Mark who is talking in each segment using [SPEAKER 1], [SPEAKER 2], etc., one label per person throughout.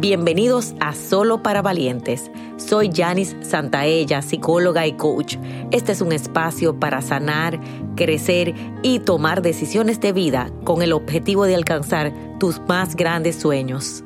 [SPEAKER 1] Bienvenidos a Solo para Valientes. Soy Janice Santaella, psicóloga y coach. Este es un espacio para sanar, crecer y tomar decisiones de vida con el objetivo de alcanzar tus más grandes sueños.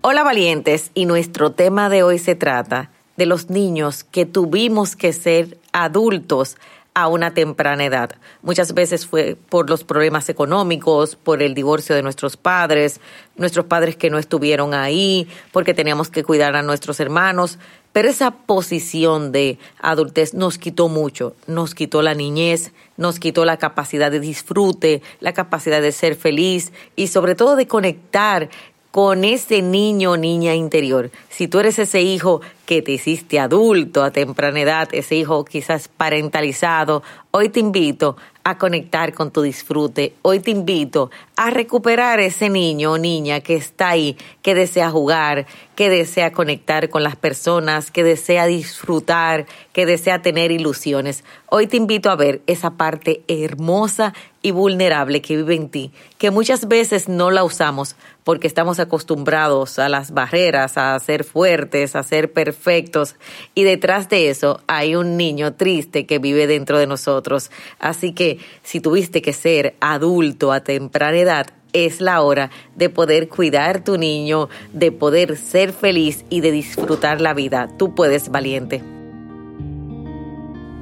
[SPEAKER 1] Hola valientes, y nuestro tema de hoy se trata de los niños que tuvimos que ser adultos a una temprana edad. Muchas veces fue por los problemas económicos, por el divorcio de nuestros padres, nuestros padres que no estuvieron ahí, porque teníamos que cuidar a nuestros hermanos. Pero esa posición de adultez nos quitó mucho, nos quitó la niñez, nos quitó la capacidad de disfrute, la capacidad de ser feliz y sobre todo de conectar con ese niño o niña interior. Si tú eres ese hijo que te hiciste adulto a temprana edad, ese hijo quizás parentalizado, hoy te invito a conectar con tu disfrute. Hoy te invito a recuperar ese niño o niña que está ahí, que desea jugar, que desea conectar con las personas, que desea disfrutar, que desea tener ilusiones. Hoy te invito a ver esa parte hermosa y vulnerable que vive en ti, que muchas veces no la usamos porque estamos acostumbrados a las barreras, a ser fuertes, a ser perfectos, y detrás de eso hay un niño triste que vive dentro de nosotros. Así que si tuviste que ser adulto a temprana edad, es la hora de poder cuidar tu niño, de poder ser feliz y de disfrutar la vida. Tú puedes, valiente.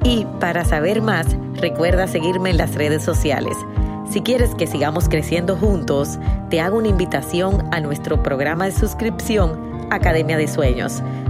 [SPEAKER 1] Y para saber más, recuerda seguirme en las redes sociales. Si quieres que sigamos creciendo juntos, te hago una invitación a nuestro programa de suscripción Academia de Sueños,